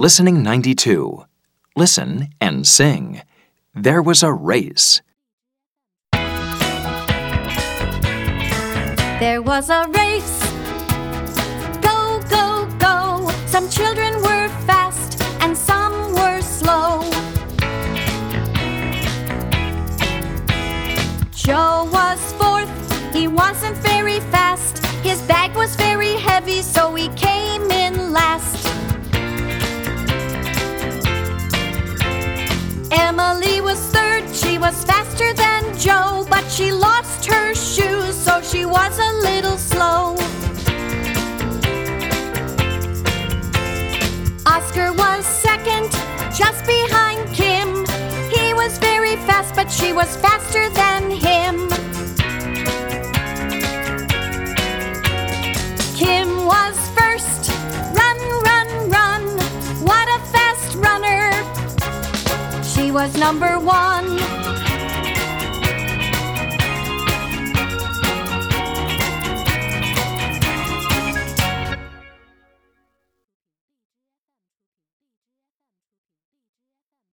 Listening 92. Listen and sing. There was a race. There was a race. Go, go, go. Some children were fast and some were slow. Joe was fourth. He wasn't very fast. His bag was very heavy, so he came Emily was third. She was faster than Joe, but she lost her shoes, so she was a little slow. Oscar was second, just behind Kim. He was very fast, but she was faster than him. Kim was first. Run, run, run. What a fast runner. She was number one.